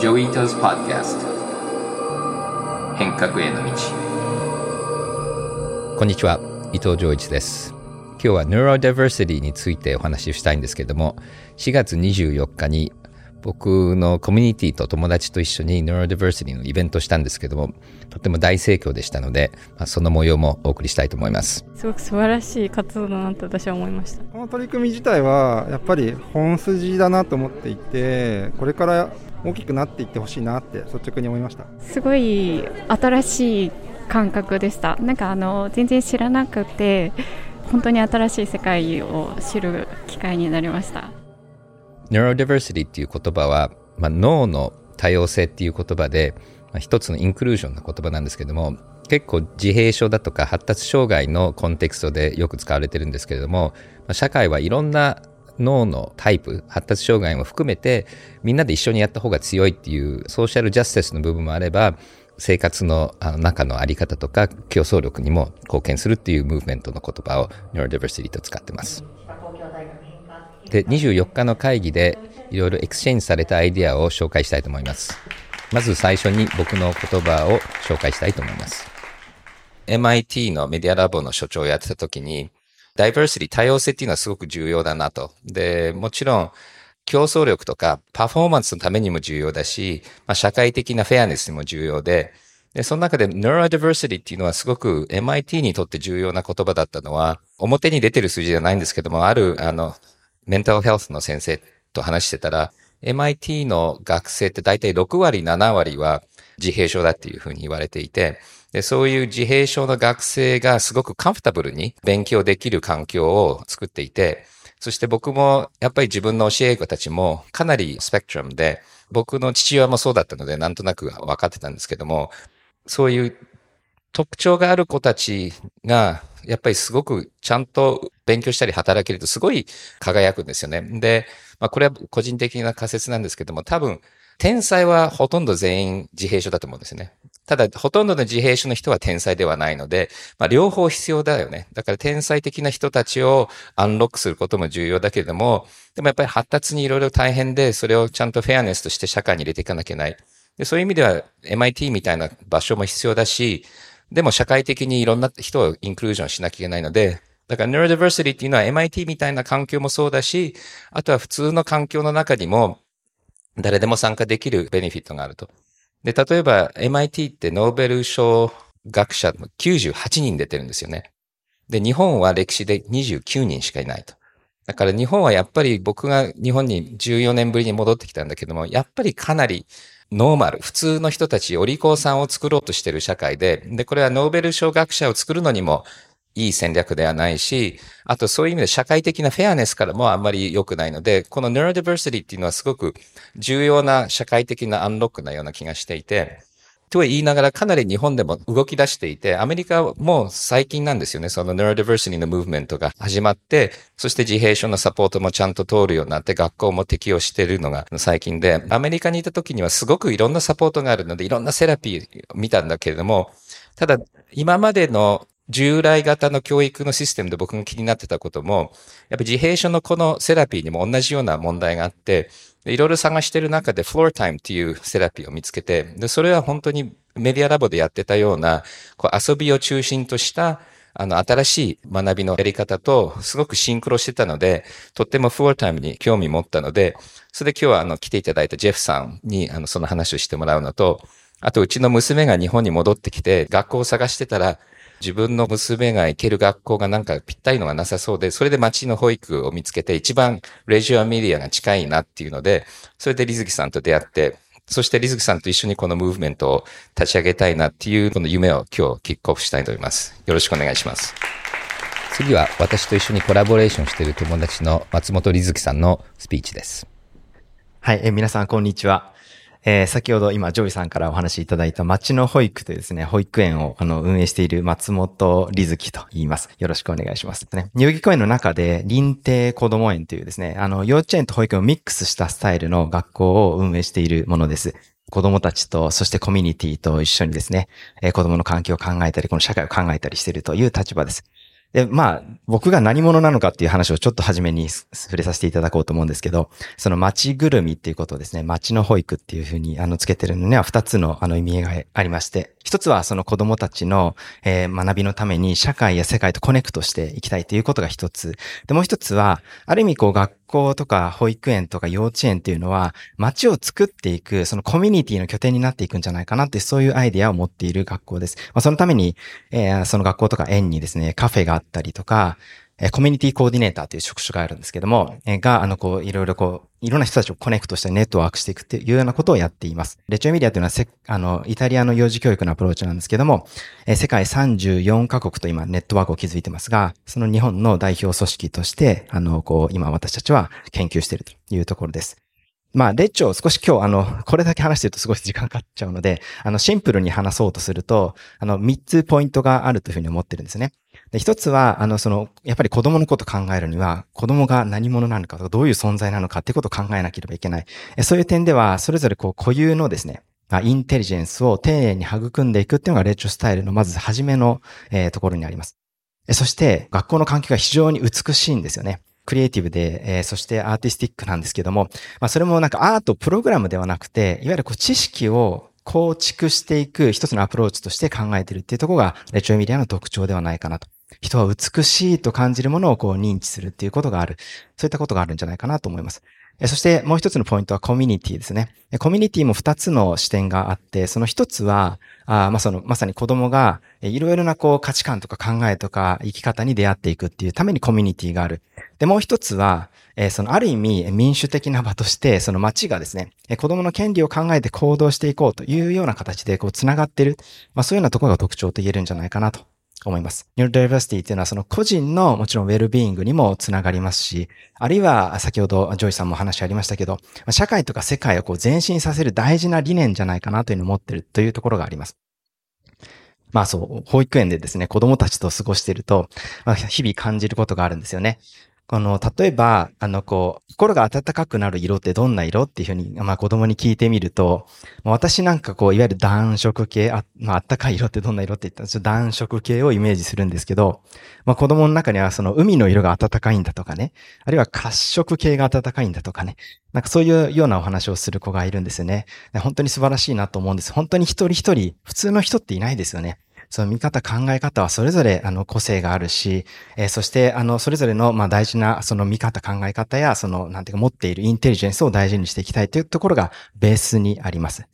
Joi Ito's Podcast 変革への道。こんにちは。伊藤穰一です。今日は Neurodiversity についてお話ししたいんですけども4月24日に僕のコミュニティと友達と一緒に Neurodiversity のイベントしたんですけどもとても大盛況でしたので、まあ、その模様もお送りしたいと思います。すごく素晴らしい活動だなと私は思いました。この取り組み自体はやっぱり本筋だなと思っていてこれから大きくなっていってほしいなって率直に思いました。すごい新しい感覚でした。なんかあの全然知らなくて本当に新しい世界を知る機会になりました Neurodiversity っていう言葉は、まあ、脳の多様性っていう言葉で、まあ、一つのインクルージョンの言葉なんですけども結構自閉症だとか発達障害のコンテクストでよく使われてるんですけれども、まあ、社会はいろんな脳のタイプ発達障害も含めてみんなで一緒にやった方が強いっていう social justice の部分もあれば生活の中のあり方とか競争力にも貢献するっていうムーブメントの言葉を Neurodiversity と使ってます。で24日の会議でいろいろ exchange されたアイデアを紹介したいと思います。まず最初に僕の言葉を紹介したいと思います。MIT のメディアラボの所長をやってた時にダイバーシティ多様性っていうのはすごく重要だなと。でもちろん競争力とかパフォーマンスのためにも重要だし、まあ、社会的なフェアネスにも重要でで、その中で neurodiversity っていうのはすごく MIT にとって重要な言葉だったのは、表に出てる数字じゃないんですけども、ある、あの、メンタルヘルスの先生と話してたら、MIT の学生って大体6割、7割は自閉症だっていうふうに言われていて、でそういう自閉症の学生がすごくカンフタブルに勉強できる環境を作っていて、そして僕もやっぱり自分の教え子たちもかなりスペクトラムで、僕の父親もそうだったのでなんとなく分かってたんですけども、そういう特徴がある子たちがやっぱりすごくちゃんと勉強したり働けるとすごい輝くんですよね。で、まあこれは個人的な仮説なんですけども、多分、天才はほとんど全員自閉症だと思うんですよね。ただ、ほとんどの自閉症の人は天才ではないので、まあ両方必要だよね。だから天才的な人たちをアンロックすることも重要だけれども、でもやっぱり発達にいろいろ大変で、それをちゃんとフェアネスとして社会に入れていかなきゃいけない。でそういう意味では MIT みたいな場所も必要だし、でも社会的にいろんな人をインクルージョンしなきゃいけないので、だから neurodiversity っていうのは MIT みたいな環境もそうだし、あとは普通の環境の中にも誰でも参加できるベネフィットがあると。で、例えば MIT ってノーベル賞学者98人出てるんですよね。で、日本は歴史で29人しかいないと。だから日本はやっぱり僕が日本に14年ぶりに戻ってきたんだけども、やっぱりかなりノーマル、普通の人たち、お利口さんを作ろうとしている社会で、で、これはノーベル賞学者を作るのにもいい戦略ではないし、あとそういう意味で社会的なフェアネスからもあんまり良くないので、この neurodiversity っていうのはすごく重要な社会的なアンロックなような気がしていて、とは言いながらかなり日本でも動き出していて、アメリカも最近なんですよね。その neurodiversity のムーブメントが始まって、そして自閉症のサポートもちゃんと通るようになって、学校も適用しているのが最近で、アメリカにいた時にはすごくいろんなサポートがあるので、いろんなセラピーを見たんだけれども、ただ、今までの従来型の教育のシステムで僕が気になってたことも、やっぱ自閉症のこのセラピーにも同じような問題があって、いろいろ探してる中で、フロータイムっていうセラピーを見つけて、で、それは本当にメディアラボでやってたような、こう遊びを中心とした、あの、新しい学びのやり方と、すごくシンクロしてたので、とってもフロータイムに興味持ったので、それで今日はあの、来ていただいたジェフさんに、あの、その話をしてもらうのと、あと、うちの娘が日本に戻ってきて、学校を探してたら、自分の娘が行ける学校がなんかぴったりのがなさそうで、それで町の保育を見つけて一番レジュアメディアが近いなっていうので、それでリズキさんと出会って、そしてリズキさんと一緒にこのムーブメントを立ち上げたいなっていうこの夢を今日キックオフしたいと思います。よろしくお願いします。次は私と一緒にコラボレーションしている友達の松本リズキさんのスピーチです。はい、え皆さんこんにちは。えー、先ほど今、ジョイさんからお話しいただいたまちの保育園というですね、保育園をあの運営している松本理寿輝と言います。よろしくお願いします。ね、代々木公園の中で、認定こども園というですね、あの、幼稚園と保育園をミックスしたスタイルの学校を運営しているものです。子供たちと、そしてコミュニティと一緒にですね、えー、子供の環境を考えたり、この社会を考えたりしているという立場です。で、まあ、僕が何者なのかっていう話をちょっと初めに触れさせていただこうと思うんですけど、その街ぐるみっていうことをですね、街の保育っていうふうにあのつけてるのには2つのあの意味合いがありまして、一つはその子供たちの、えー、学びのために社会や世界とコネクトしていきたいということが一つ。で、もう一つは、ある意味こう学校とか保育園とか幼稚園っていうのは、街を作っていく、そのコミュニティの拠点になっていくんじゃないかなって、そういうアイデアを持っている学校です。まあ、そのために、えー、その学校とか園にですね、カフェがあったりとか、えコミュニティコーディネーターという職種があるんですけども、えが、あの、こう、いろいろこう、いろんな人たちを connect してネットワークしていくっていうようなことをやっています。レッジョ・エミリアというのはせ、あの、イタリアの幼児教育のアプローチなんですけども、え世界34カ国と今ネットワークを築いてますが、その日本の代表組織として、あの、こう、今私たちは研究しているというところです。まあ、レッジョを少し今日、あの、これだけ話してるとすごい時間かかっちゃうので、あの、シンプルに話そうとすると、あの、3つポイントがあるというふうに思ってるんですね。で、一つは、あの、その、やっぱり子供のこと考えるには、子供が何者なのかとか、どういう存在なのかってことを考えなければいけない。そういう点では、それぞれこう、固有のですね、インテリジェンスを丁寧に育んでいくっていうのがレッチョスタイルのまず初めの、えー、ところにあります。そして、学校の環境が非常に美しいんですよね。クリエイティブで、えー、そしてアーティスティックなんですけども、まあ、それもなんかアートプログラムではなくて、いわゆるこう知識を構築していく一つのアプローチとして考えているっていうところが、レチョエミリアの特徴ではないかなと。人は美しいと感じるものをこう認知するっていうことがある。そういったことがあるんじゃないかなと思います。そしてもう一つのポイントはコミュニティですね。コミュニティも二つの視点があって、その一つは、あまあその、まさに子供がいろいろなこう価値観とか考えとか生き方に出会っていくっていうためにコミュニティがある。で、もう一つは、え、そのある意味民主的な場として、その街がですね、子供の権利を考えて行動していこうというような形でこう繋がってる。まあそういうようなところが特徴と言えるんじゃないかなと思います。 Neurodiversity っていうのはその個人のもちろんウェルビーイングにもつながりますし、あるいは先ほどジョイさんも話ありましたけど、社会とか世界をこう前進させる大事な理念じゃないかなというのを持ってるというところがあります。まあそう、保育園でですね、子供たちと過ごしていると、まあ、日々感じることがあるんですよね。この、例えば、あの、こう、心が温かくなる色ってどんな色っていうふうに、まあ子供に聞いてみると、私なんかこう、いわゆる暖色系、あ、まあ、あったかい色ってどんな色って言ったら、ちょっと暖色系をイメージするんですけど、まあ子供の中にはその海の色が暖かいんだとかね、あるいは褐色系が暖かいんだとかね、なんかそういうようなお話をする子がいるんですよね。本当に素晴らしいなと思うんです。本当に一人一人、普通の人っていないですよね。その見方、考え方はそれぞれ、あの、個性があるし、えー、そして、あの、それぞれの、まあ、大事な、その見方、考え方や、その、なんていうか、持っているインテリジェンスを大事にしていきたいというところが、ベースにあります。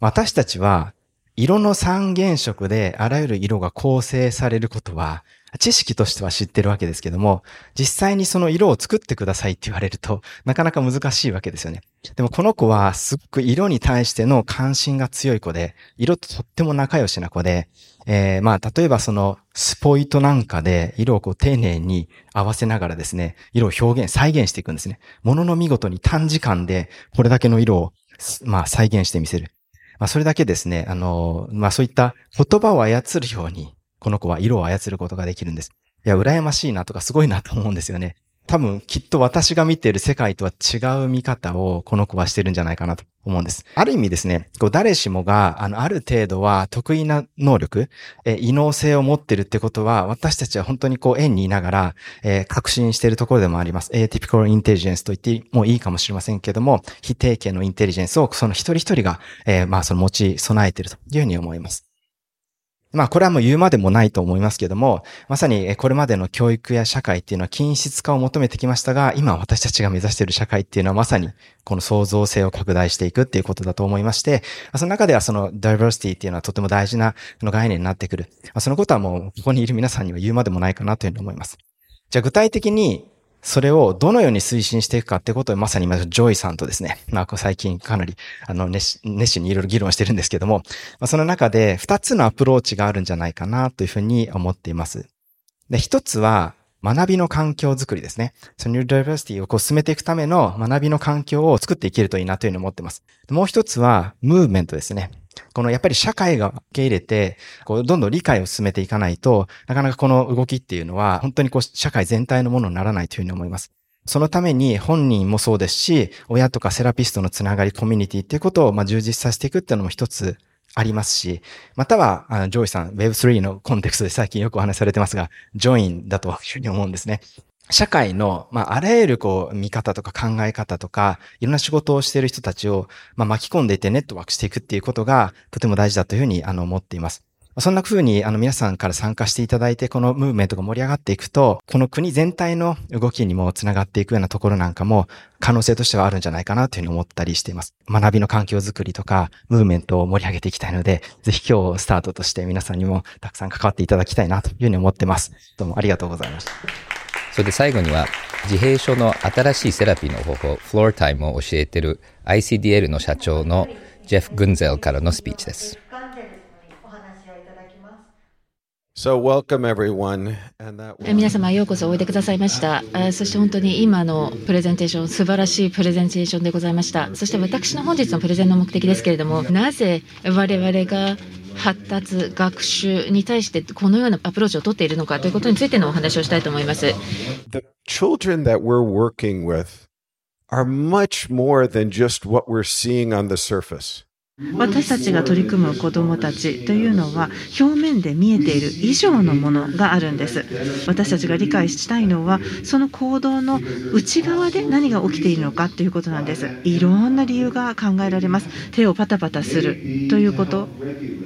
私たちは、色の三原色であらゆる色が構成されることは、知識としては知ってるわけですけども、実際にその色を作ってくださいって言われると、なかなか難しいわけですよね。でもこの子はすっごい色に対しての関心が強い子で、色ととっても仲良しな子で、えー、まあ例えばそのスポイトなんかで色をこう丁寧に合わせながらですね、色を表現、再現していくんですね。ものの見事に短時間でこれだけの色をまあ再現してみせる。まあそれだけですね、あの、まあそういった言葉を操るように、この子は色を操ることができるんです。いや、羨ましいなとかすごいなと思うんですよね。多分きっと私が見ている世界とは違う見方をこの子はしてるんじゃないかなと思うんです。ある意味ですね、こう誰しもがあのある程度は得意な能力、え異能性を持ってるってことは私たちは本当にこう縁にいながら、えー、確信しているところでもあります。atypical intelligence と言ってもいいかもしれませんけども、非定型のインテリジェンスをその一人一人が、えー、まあその持ち備えているというふうに思います。まあこれはもう言うまでもないと思いますけども、まさにこれまでの教育や社会っていうのは均質化を求めてきましたが、今私たちが目指している社会っていうのはまさにこの創造性を拡大していくっていうことだと思いまして、その中ではそのダイバーシティっていうのはとても大事な概念になってくる。そのことはもうここにいる皆さんには言うまでもないかなというふうに思います。じゃあ具体的にそれをどのように推進していくかってことをまさに今、ジョイさんとですね、まあ、最近かなり、あの、熱心にいろいろ議論してるんですけども、まあ、その中で二つのアプローチがあるんじゃないかなというふうに思っています。で、一つは、学びの環境づくりですね。その Neurodiversity をこう進めていくための学びの環境を作っていけるといいなというふうに思っています。もう一つは、ムーブメントですね。このやっぱり社会が受け入れて、こうどんどん理解を進めていかないと、なかなかこの動きっていうのは本当にこう社会全体のものにならないというふうに思います。そのために本人もそうですし、親とかセラピストのつながり、コミュニティっていうことをまあ充実させていくっていうのも一つありますし、または、あのジョイさん、Web3 のコンテクストで最近よくお話されてますが、ジョインだというふうに思うんですね。社会の、まあ、あらゆるこう、見方とか考え方とか、いろんな仕事をしている人たちを、まあ、巻き込んでいってネットワークしていくっていうことが、とても大事だというふうに、あの、思っています。そんな風に、あの、皆さんから参加していただいて、このムーブメントが盛り上がっていくと、この国全体の動きにもつながっていくようなところなんかも、可能性としてはあるんじゃないかなというふうに思ったりしています。学びの環境づくりとか、ムーブメントを盛り上げていきたいので、ぜひ今日スタートとして皆さんにもたくさん関わっていただきたいなというふうに思ってます。どうもありがとうございました。それで最後には、自閉症の新しいセラピーの方法、フロータイムを教えている ICDL の社長のジェフ・グンゼルからのスピーチです。皆様ようこそおいでくださいました。そして本当に今のプレゼンテーション、素晴らしいプレゼンテーションでございました。そして私の本日のプレゼンの目的ですけれども、なぜ我々が発達、学習に対してこのようなアプローチを取っているのかということについてのお話をしたいと思います。The children that we're working with are much more than just what we're seeing on the surface. 私たちが取り組む子どもたちというのは表面で見えている以上のものがあるんです。私たちが理解したいのはその行動の内側で何が起きているのかということなんです。いろんな理由が考えられます。手をパタパタするということ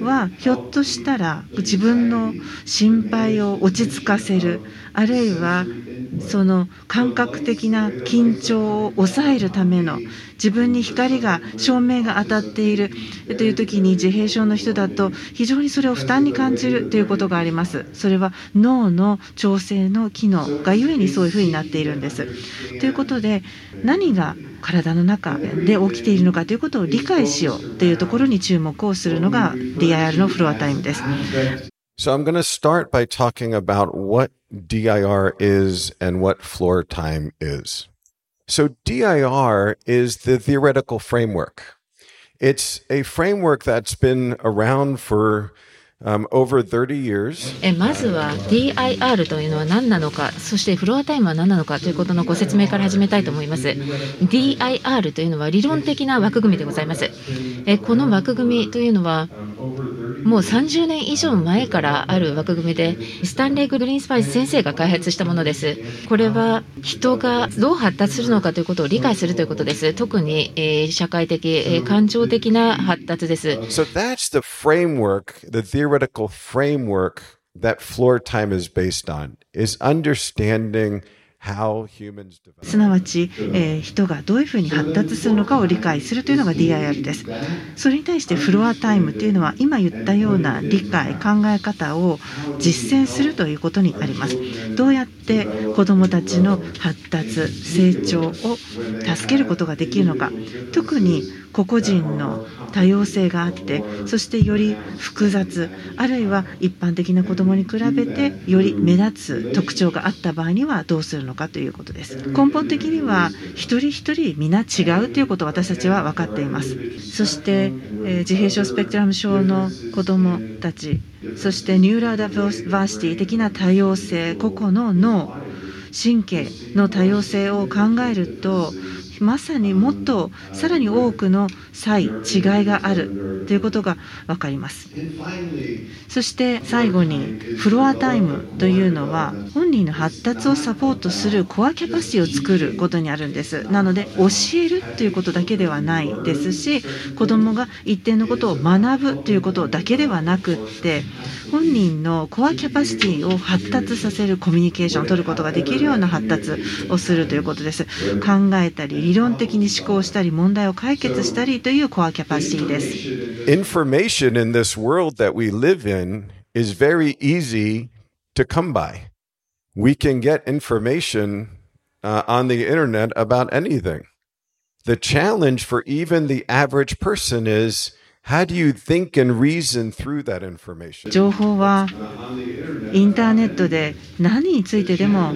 はひょっとしたら自分の心配を落ち着かせるあるいはその感覚的な緊張を抑えるための自分に光が照明が当たっているという時に自閉症の人だと非常にそれを負担に感じるということがありますそれは脳の調整の機能がゆえにそういうふうになっているんですということで何が体の中で起きているのかということを理解しようというところに注目をするのが DIR のフロアタイムです。So I'm going to start by talking about what DIR is and what floor time is. So DIR is the theoretical framework. It's a framework that's been around for Um, over 30 years. えまずは DIR というのは何なのか、そしてフロアタイムは何なのかということのご説明から始めたいと思います。DIR というのは理論的な枠組みでございます。えこの枠組みというのはもう30年以上前からある枠組みで、スタンレー・グリーンスパイス先生が開発したものです。これは人がどう発達するのかということを理解するということです。特に、えー、社会的、えー、感情的な発達です。So that's the framework, the theoretical framework that floor time is based on, is understanding すなわち、えー、人がどういうふうに発達するのかを理解するというのが DIR です。それに対してフロアタイムというのは今言ったような理解、考え方を実践するということにあります。どうやって子どもたちの発達、成長を助けることができるのか、特に個々人の多様性があってそしてより複雑あるいは一般的な子どもに比べてより目立つ特徴があった場合にはどうするのかということです。根本的には一人一人皆違うということを私たちは分かっています。そして、えー、自閉症スペクトラム症の子どもたちそしてニューラーダバーシティ的な多様性個々の脳神経の多様性を考えるとまさにもっとさらに多くの差異違いがあるということが分かります。そして最後にフロアタイムというのは本人の発達をサポートするコアキャパシティを作ることにあるんです。なので教えるということだけではないですし子どもが一定のことを学ぶということだけではなくって本人のコアキャパシティを発達させるコミュニケーションを取ることができるような発達をするということです。考えたり理論的に思考したり問題を解決したりというコアキャパシティです Information in this world that we live in is very easy to come by we can get information uh, on the internet about anything the challenge for even the average person is 情報はインターネットで何についてでも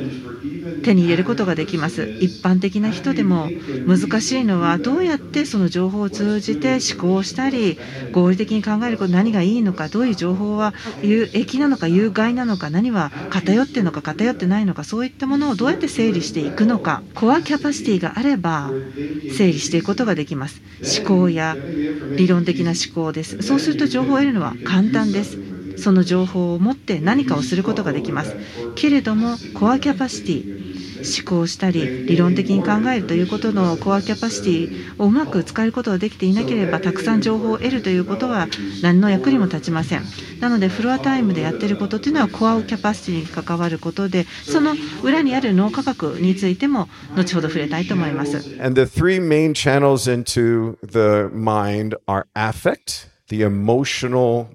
手に入れることができます。一般的な人でも難しいのはどうやってその情報を通じて思考したり合理的に考えること何がいいのかどういう情報は有益なのか有害なのか何は偏っているのか偏ってないのかそういったものをどうやって整理していくのかコアキャパシティがあれば整理していくことができます。思考や理論的な思思考です。そうすると情報を得るのは簡単です。その情報を持って何かをすることができますけれどもコアキャパシティ思考したり理論的に考えるということのコアキャパシティをうまく使えることができていなければたくさん情報を得るということは何の役にも立ちませんなのでフロアタイムでやっていることというのはコアキャパシティに関わることでその裏にある脳科学についても後ほど触れたいと思います。And the three main channels into the mind are affect, the emotional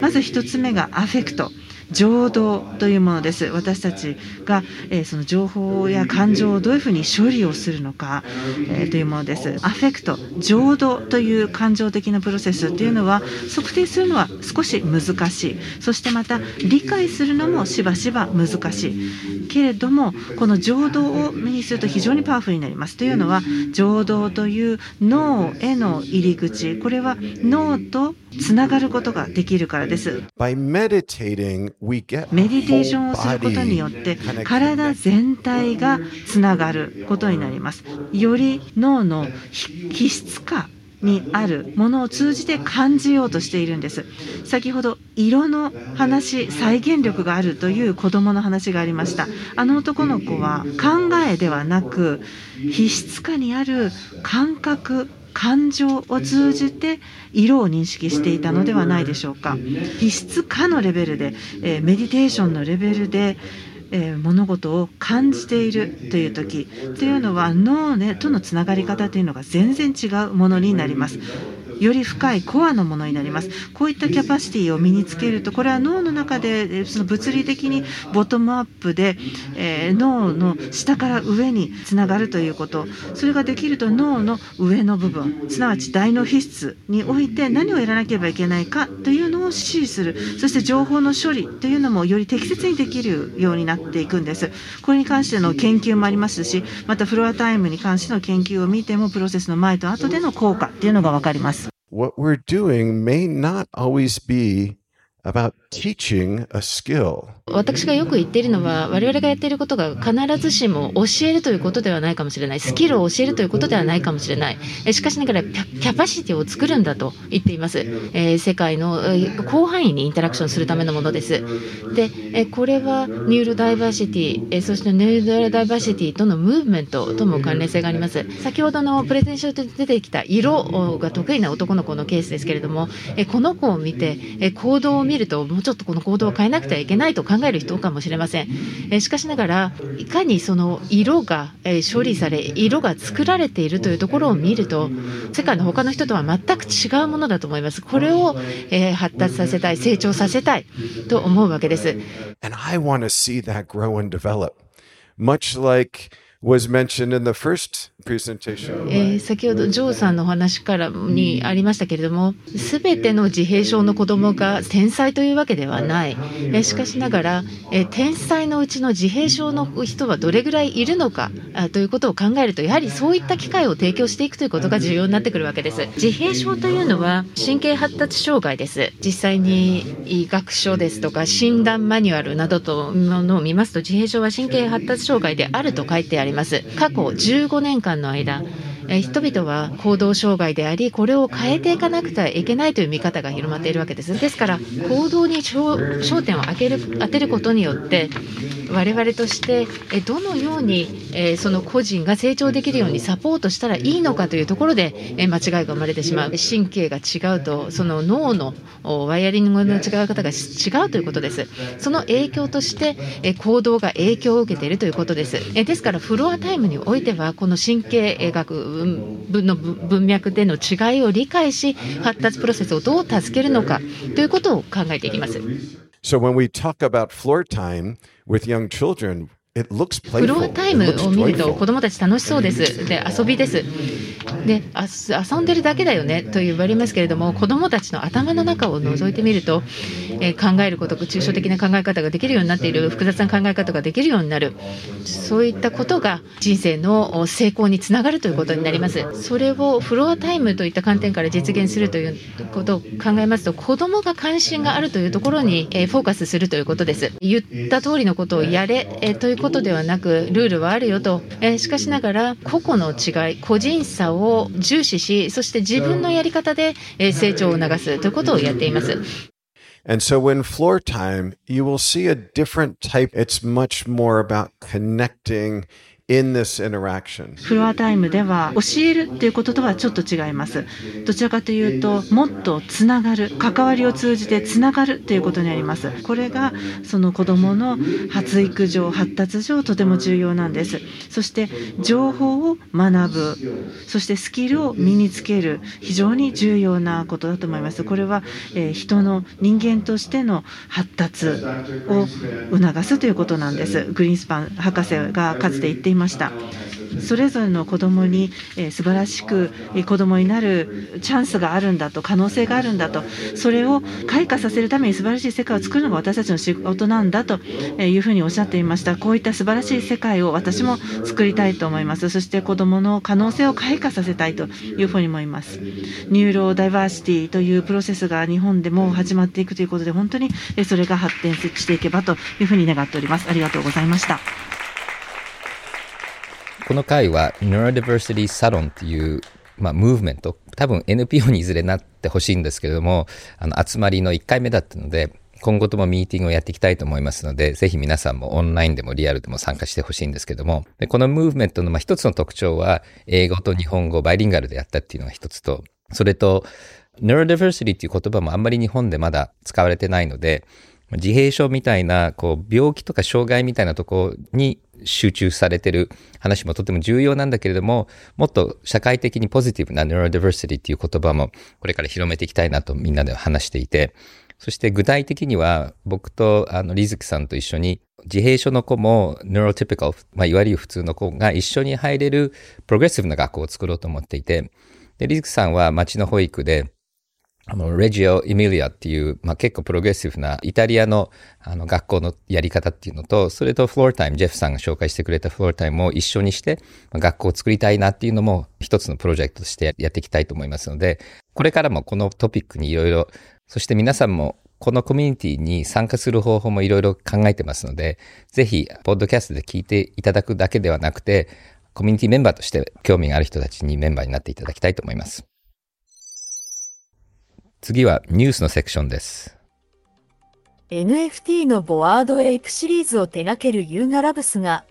まず1つ目がアフェクト。情動というものです。私たちが、えー、その情報や感情をどういうふうに処理をするのか、えー、というものです。アフェクト。情動という感情的なプロセスというのは測定するのは少し難しい。そしてまた理解するのもしばしば難しい。けれどもこの情動を目にすると非常にパワフルになります。というのは情動という脳への入り口。これは脳とつながることができるからです。メディテーションをすることによって体全体がつながることになります。より脳の気質化にあるものを通じて感じようとしているんです先ほど色の話再現力があるという子どもの話がありましたあの男の子は考えではなく皮質化にある感覚感情を通じて色を認識していたのではないでしょうか異質化のレベルで、えー、メディテーションのレベルでえー、物事を感じているという時というのは脳、ね、とのつながり方というのが全然違うものになります。より深いコアのものになります。こういったキャパシティを身につけるとこれは脳の中でその物理的にボトムアップで、えー、脳の下から上につながるということ。それができると脳の上の部分すなわち大脳皮質において何をやらなければいけないかというのを指示する。そして情報の処理というのもより適切にできるようになっていくんです。これに関しての研究もありますしまたフロアタイムに関しての研究を見てもプロセスの前と後での効果っていうのが分かります。What we're doing may not always be about. 私がよく言っているのは、我々がやっていることが必ずしも教えるということではないかもしれない、スキルを教えるということではないかもしれない、しかしながらキャパシティを作るんだと言っています。えー、世界の広範囲にインタラクションするためのものです。で、えこれはニューロダイバーシティ、えそしてニューロダイバーシティとのムーブメントとも関連性があります。先ほどのプレゼンションで出てきた色が得意な男の子のケースですけれども、えこの子を見て、え行動を見ると、ちょっとこの行動を変えなくてはいけないと考える人かもしれません。えしかしながら、いかにその色が、え処理され、色が作られているというところを見ると、世界の他の人とは全く違うものだと思います。これを、え発達させたい、成長させたいと思うわけです。And I want to see that grow and develop. Much like was mentioned in the first えー、先ほどジョーさんのお話からにありましたけれども、すべての自閉症の子どもが天才というわけではない、えー、しかしながら、えー、天才のうちの自閉症の人はどれぐらいいるのかあということを考えると、やはりそういった機会を提供していくということが重要になってくるわけです。自閉症というのは神経発達障害です。実際に医学書ですとか診断マニュアルなどとものを見ますと、自閉症は神経発達障害であると書いてあります。過去15年間間の間、人々は行動障害であり、これを変えていかなくてはいけないという見方が広まっているわけです。ですから、行動に焦点を当てる当てることによって、我々としてどのようにその個人が成長できるようにサポートしたらいいのかというところで間違いが生まれてしまう。神経が違うとその脳のワイヤリングの違い方が違うということです。その影響として行動が影響を受けているということです。ですからフロアタイムにおいてはこの神経学の文脈での違いを理解し発達プロセスをどう助けるのかということを考えていきます。So when we talk about floor time with young children, フロアタイムを見ると子どもたち楽しそうです。で、遊びです。で、遊んでるだけだよねと言われますけれども、子どもたちの頭の中を覗いてみると、え考えること抽象的な考え方ができるようになっている複雑な考え方ができるようになる。そういったことが人生の成功につながるということになります。それをフロアタイムといった観点から実現するということを考えますと子どもが関心があるというところに、えフォーカスするということです。言った通りのことをやれ、えということではなくルールはあるよと、えしかしながら個々の違い個人差を重視しそして自分のやり方で成長を促すということをやっています。And so when floor time, you will see a different type. It's much more about connecting. フロアタイムでは教えるっていうこととはちょっと違います。どちらかというともっとつながる関わりを通じてつながるということになります。これがその子どもの発育上発達上とても重要なんです。そして情報を学ぶそしてスキルを身につける非常に重要なことだと思います。これは、え、人の人間としての発達を促すということなんです。グリーンスパン博士がかつて言っていました。それぞれの子どもに、えー、素晴らしく子どもになるチャンスがあるんだと可能性があるんだとそれを開花させるために素晴らしい世界を作るのが私たちの仕事なんだというふうにおっしゃっていました。こういった素晴らしい世界を私も作りたいと思います。そして子どもの可能性を開花させたいというふうに思います。ニューロダイバーシティというプロセスが日本でも始まっていくということで本当にそれが発展していけばというふうに願っております。ありがとうございました。この回は Neurodiversity Salon っていう、まあ、ムーブメント、多分 NPO にいずれなってほしいんですけれども、あの、集まりの1回目だったので、今後ともミーティングをやっていきたいと思いますので、ぜひ皆さんもオンラインでもリアルでも参加してほしいんですけども、でこのムーブメントのまあ一つの特徴は、英語と日本語バイリンガルでやったっていうのが一つと、それと、Neurodiversity っていう言葉もあんまり日本でまだ使われてないので、自閉症みたいな、こう、病気とか障害みたいなとこに集中されてる話もとても重要なんだけれども、もっと社会的にポジティブな neurodiversity っていう言葉もこれから広めていきたいなとみんなで話していて、そして具体的には僕とあのリズキさんと一緒に自閉症の子も neurotypical、まあ、いわゆる普通の子が一緒に入れるプログレッシブな学校を作ろうと思っていて、で、リズキさんは町の保育であの、レジオ・エミリアっていう、まあ、結構プログレッシブなイタリアのあの学校のやり方っていうのと、それとフロータイム、ジェフさんが紹介してくれたフロータイムを一緒にして、まあ、学校を作りたいなっていうのも一つのプロジェクトとしてやっていきたいと思いますので、これからもこのトピックにいろいろ、そして皆さんもこのコミュニティに参加する方法もいろいろ考えてますので、ぜひ、ポッドキャストで聞いていただくだけではなくて、コミュニティメンバーとして興味がある人たちにメンバーになっていただきたいと思います。次はニュースのセクションです。NFT のボワードエイプシリーズを手掛けるユーガラブスが、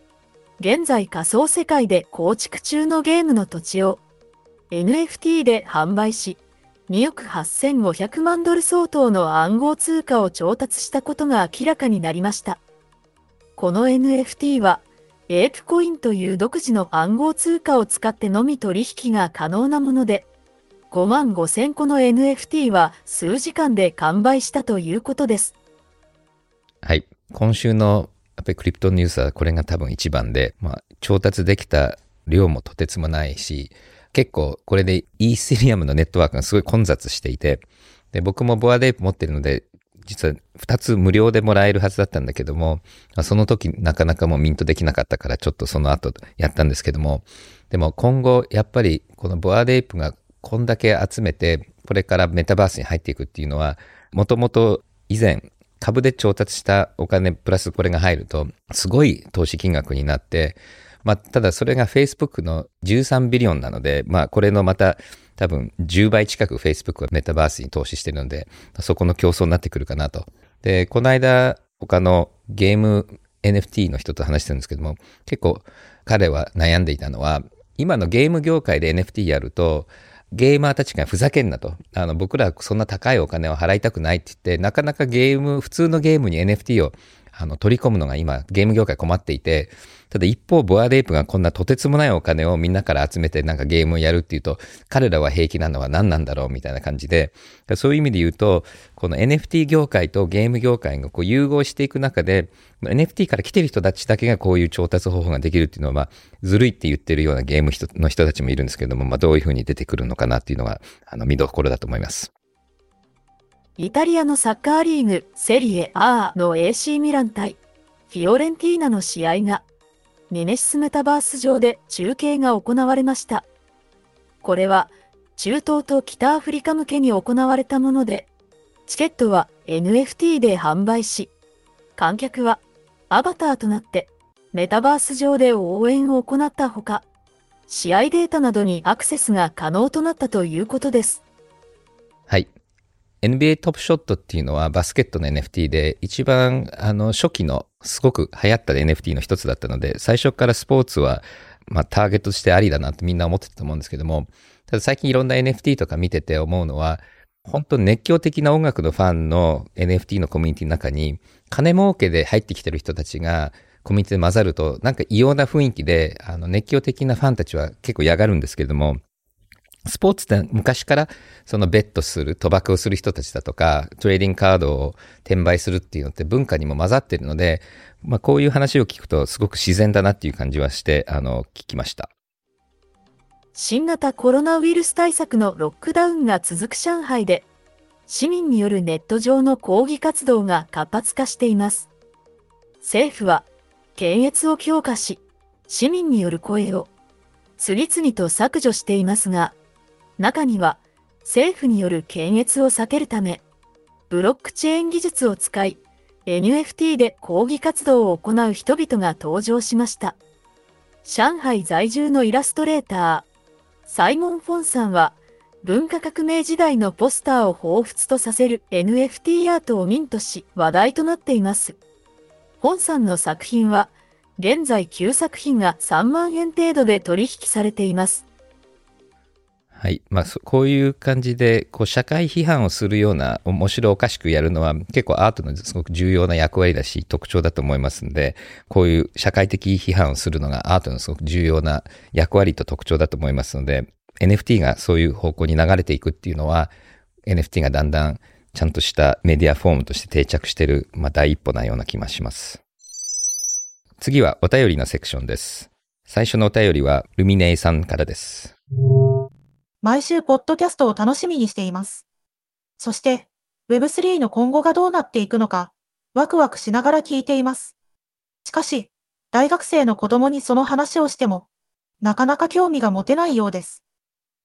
現在仮想世界で構築中のゲームの土地を NFT で販売し、2億8500万ドル相当の暗号通貨を調達したことが明らかになりました。この NFT は、エープコインという独自の暗号通貨を使ってのみ取引が可能なもので、5万5千個の NFT は数時間で完売したということです。はい。今週のやっぱりクリプトニュースはこれが多分一番で、まあ、調達できた量もとてつもないし、結構これでイーセリアムのネットワークがすごい混雑していて、で、僕もボアデープ持ってるので、実は2つ無料でもらえるはずだったんだけども、その時なかなかもうミントできなかったからちょっとその後やったんですけども、でも今後やっぱりこのボアデープがこんだけ集めて、これからメタバースに入っていくっていうのは、もともと以前、株で調達したお金プラスこれが入ると、すごい投資金額になって、まあ、ただそれが Facebook の13ビリオンなので、まあ、これのまた多分10倍近く Facebook はメタバースに投資してるので、そこの競争になってくるかなと。で、この間、他のゲーム NFT の人と話してるんですけども、結構彼は悩んでいたのは、今のゲーム業界で NFT やると、ゲーマーたちがふざけんなと。あの、僕らそんな高いお金を払いたくないって言って、なかなかゲーム、普通のゲームに NFT をあの取り込むのが今、ゲーム業界困っていて、ただ一方、ボアデープがこんなとてつもないお金をみんなから集めてなんかゲームをやるっていうと、彼らは平気なのは何なんだろうみたいな感じで、そういう意味で言うと、この NFT 業界とゲーム業界がこう融合していく中で、NFT から来てる人たちだけがこういう調達方法ができるっていうのは、まあ、ずるいって言ってるようなゲームの人たちもいるんですけども、まあ、どういうふうに出てくるのかなっていうのが、あの、見どころだと思います。イタリアのサッカーリーグセリエ A の AC ミラン対フィオレンティーナの試合がネネシスメタバース上で中継が行われました。これは中東と北アフリカ向けに行われたもので、チケットは NFT で販売し、観客はアバターとなってメタバース上で応援を行ったほか、試合データなどにアクセスが可能となったということです。はい。NBA トップショットっていうのはバスケットの NFT で一番あの初期のすごく流行った NFT の一つだったので最初からスポーツはまあターゲットとしてありだなってみんな思ってたと思うんですけどもただ最近いろんな NFT とか見てて思うのは本当熱狂的な音楽のファンの NFT のコミュニティの中に金儲けで入ってきてる人たちがコミュニティで混ざるとなんか異様な雰囲気であの熱狂的なファンたちは結構嫌がるんですけどもスポーツって昔からそのベットする、賭博をする人たちだとか、トレーディングカードを転売するっていうのって文化にも混ざってるので、まあこういう話を聞くとすごく自然だなっていう感じはして、あの、聞きました。新型コロナウイルス対策のロックダウンが続く上海で、市民によるネット上の抗議活動が活発化しています。政府は、検閲を強化し、市民による声を次々と削除していますが、中には政府による検閲を避けるため、ブロックチェーン技術を使い、NFT で抗議活動を行う人々が登場しました。上海在住のイラストレーター、サイモン・フォンさんは、文化革命時代のポスターを彷彿とさせる NFT アートをミントし話題となっています。フォンさんの作品は、現在9作品が3万円程度で取引されています。はい。まあ、こういう感じで、こう、社会批判をするような、面白おかしくやるのは、結構アートのすごく重要な役割だし、特徴だと思いますんで、こういう社会的批判をするのがアートのすごく重要な役割と特徴だと思いますので、NFT がそういう方向に流れていくっていうのは、NFT がだんだんちゃんとしたメディアフォームとして定着してる、まあ、第一歩なような気がします。次はお便りのセクションです。最初のお便りは、ルミネイさんからです。毎週ポッドキャストを楽しみにしています。そして Web3 の今後がどうなっていくのか、ワクワクしながら聞いています。しかし、大学生の子供にその話をしても、なかなか興味が持てないようです。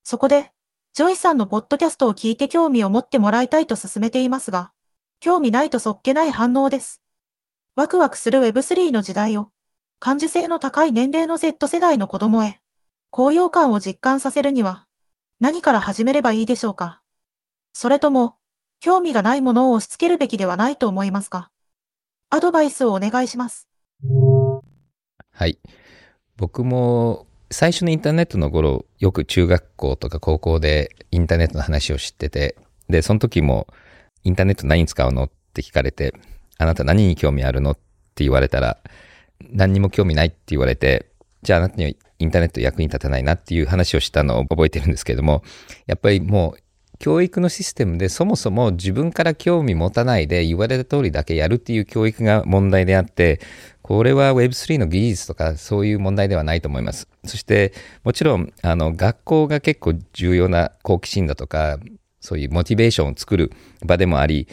そこで、ジョイさんのポッドキャストを聞いて興味を持ってもらいたいと勧めていますが、興味ないとそっけない反応です。ワクワクする Web3 の時代を、感受性の高い年齢の Z 世代の子供へ、高揚感を実感させるには、何から始めればいいでしょうか？それとも、興味がないものを押し付けるべきではないと思いますか？アドバイスをお願いします。はい。僕も最初のインターネットの頃、よく中学校とか高校でインターネットの話を知ってて、で、その時もインターネット何に使うの？って聞かれて、あなた何に興味あるの？って言われたら、何にも興味ないって言われて、じゃああなたにはインターネット役に立たないなっていう話をしたのを覚えてるんですけれども、やっぱりもう教育のシステムでそもそも自分から興味持たないで言われた通りだけやるっていう教育が問題であって、これは Web3 の技術とかそういう問題ではないと思います。そしてもちろんあの学校が結構重要な好奇心だとかそういうモチベーションを作る場でもあり、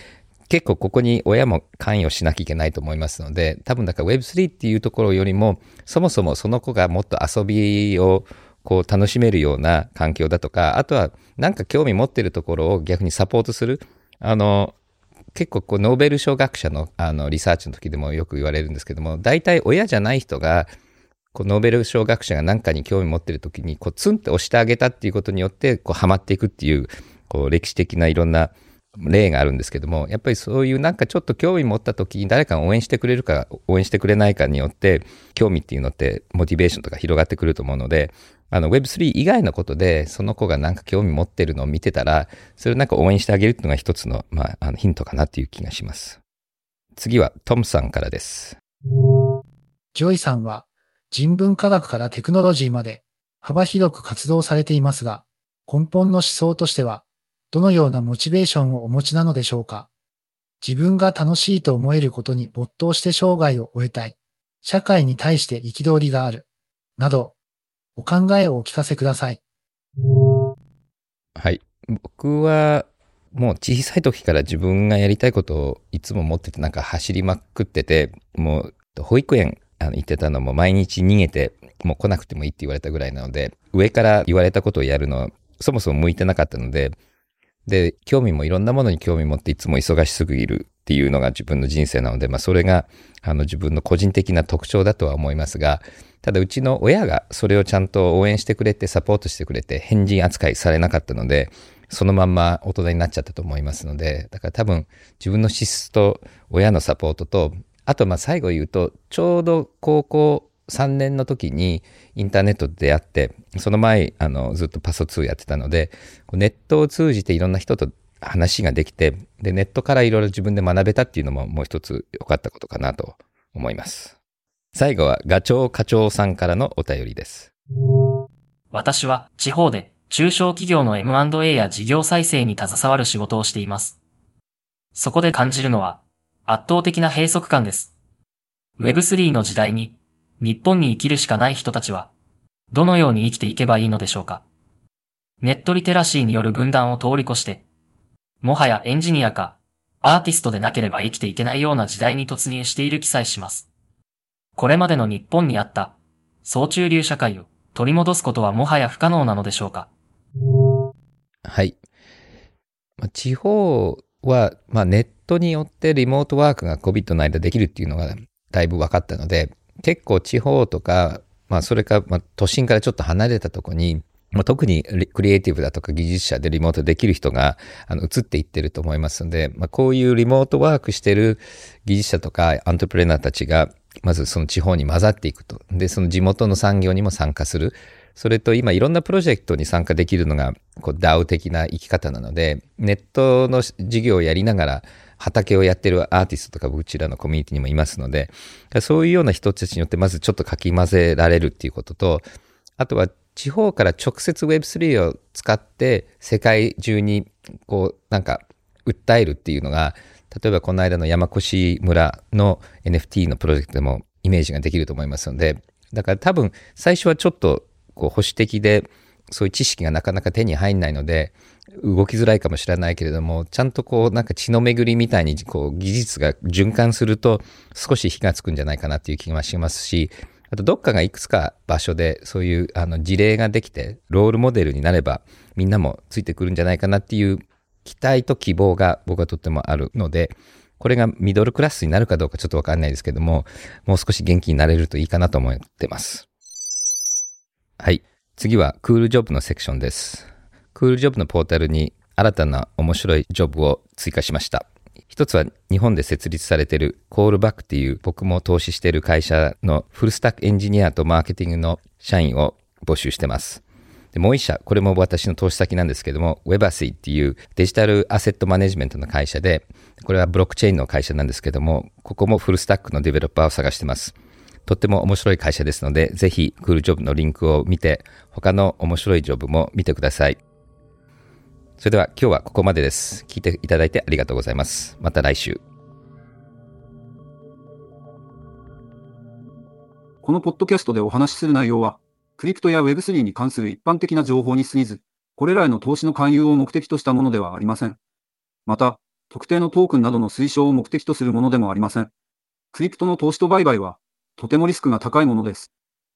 結構ここに親も関与しなきゃいけないと思いますので、多分だから Web3 っていうところよりも、そもそもその子がもっと遊びをこう楽しめるような環境だとか、あとはなんか興味持ってるところを逆にサポートする。あの、結構こうノーベル賞学者のあのリサーチの時でもよく言われるんですけども、大体親じゃない人が、こうノーベル賞学者が何かに興味持ってる時に、こうツンって押してあげたっていうことによって、こうハマっていくっていう、こう歴史的ないろんな例があるんですけども、やっぱりそういうなんかちょっと興味持った時に誰かが応援してくれるか、応援してくれないかによって、興味っていうのってモチベーションとか広がってくると思うので、あの Web3 以外のことで、その子がなんか興味持ってるのを見てたら、それをなんか応援してあげるっていうのが一つの、まあ、あのヒントかなっていう気がします。次はトムさんからです。ジョイさんは人文科学からテクノロジーまで幅広く活動されていますが、根本の思想としてはどのようなモチベーションをお持ちなのでしょうか？自分が楽しいと思えることに没頭して生涯を終えたい。社会に対して憤りがある。など、お考えをお聞かせください。はい。僕はもう小さい時から自分がやりたいことをいつも持っててなんか走りまくってて、もう保育園あの行ってたのも毎日逃げてもう来なくてもいいって言われたぐらいなので、上から言われたことをやるのそもそも向いてなかったので、で、興味もいろんなものに興味持っていつも忙しすぎるっていうのが自分の人生なので、まあそれがあの自分の個人的な特徴だとは思いますが、ただうちの親がそれをちゃんと応援してくれてサポートしてくれて変人扱いされなかったので、そのまんま大人になっちゃったと思いますので、だから多分自分の資質と親のサポートと、あとまあ最後言うと、ちょうど高校3年の時にインターネットで出会って、その前あのずっとパソ2やってたので、ネットを通じていろんな人と話ができて、で、ネットからいろいろ自分で学べたっていうのももう一つ良かったことかなと思います。最後はガチョウ課長さんからのお便りです。私は地方で中小企業の M&A や事業再生に携わる仕事をしています。そこで感じるのは圧倒的な閉塞感です。Web3 の時代に日本に生きるしかない人たちはどのように生きていけばいいのでしょうか。ネットリテラシーによる分断を通り越して、もはやエンジニアかアーティストでなければ生きていけないような時代に突入している記載します。これまでの日本にあった総中流社会を取り戻すことはもはや不可能なのでしょうかはい。地方は、まあ、ネットによってリモートワークが COVID の間できるっていうのがだいぶ分かったので、結構地方とか、まあ、それか、まあ、都心からちょっと離れたとこに、まあ、特にクリエイティブだとか技術者でリモートできる人があの移っていってると思いますので、まあ、こういうリモートワークしてる技術者とかアントプレーナーたちがまずその地方に混ざっていくと。で、その地元の産業にも参加する。それと今いろんなプロジェクトに参加できるのがこう DAO 的な生き方なので、ネットの事業をやりながら畑をやってるアーティストとかうちらのコミュニティにもいますので、そういうような人たちによってまずちょっとかき混ぜられるっていうことと、あとは地方から直接 Web3 を使って世界中にこうなんか訴えるっていうのが例えばこの間の山越村の NFT のプロジェクトでもイメージができると思いますので、だから多分最初はちょっとこう保守的で、そういう知識がなかなか手に入んないので、動きづらいかもしれないけれども、ちゃんとこうなんか血の巡りみたいにこう技術が循環すると少し火がつくんじゃないかなっていう気がしますし、あとどっかがいくつか場所でそういうあの事例ができてロールモデルになればみんなもついてくるんじゃないかなっていう期待と希望が僕はとってもあるので、これがミドルクラスになるかどうかちょっとわかんないですけども、もう少し元気になれるといいかなと思ってます。はい。次はクールジョブのセクションです。クールジョブのポータルに新たな面白いジョブを追加しました。一つは日本で設立されているコールバックっていう僕も投資している会社のフルスタックエンジニアとマーケティングの社員を募集してます。で、もう一社、これも私の投資先なんですけども、Webacy っていうデジタルアセットマネジメントの会社で、これはブロックチェーンの会社なんですけども、ここもフルスタックのデベロッパーを探してます。とっても面白い会社ですので、ぜひクールジョブのリンクを見て、他の面白いジョブも見てください。それでは今日はここまでです。聞いていただいてありがとうございます。また来週。このポッドキャストでお話しする内容は、クリプトや Web3 に関する一般的な情報に過ぎず、これらへの投資の勧誘を目的としたものではありません。また、特定のトークンなどの推奨を目的とするものでもありません。クリプトの投資と売買は、とてもリスクが高いものです。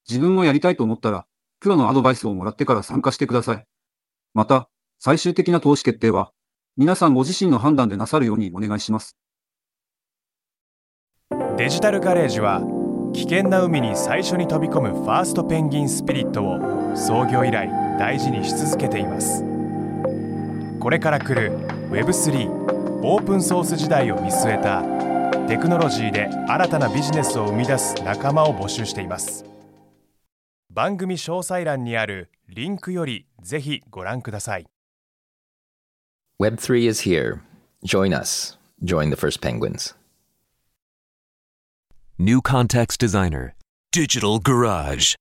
自分もやりたいと思ったら、プロのアドバイスをもらってから参加してください。また、最終的な投資決定は、皆さんご自身の判断でなさるようにお願いします。デジタルガレージは、危険な海に最初に飛び込むファーストペンギンスピリットを創業以来大事にし続けています。これから来る Web3 オープンソース時代を見据えたテクノロジーで新たなビジネスを生み出す仲間を募集しています。番組詳細欄にあるリンクよりぜひご覧ください。Web3 is here. Join us. Join the first penguins. New Context Designer, Digital Garage.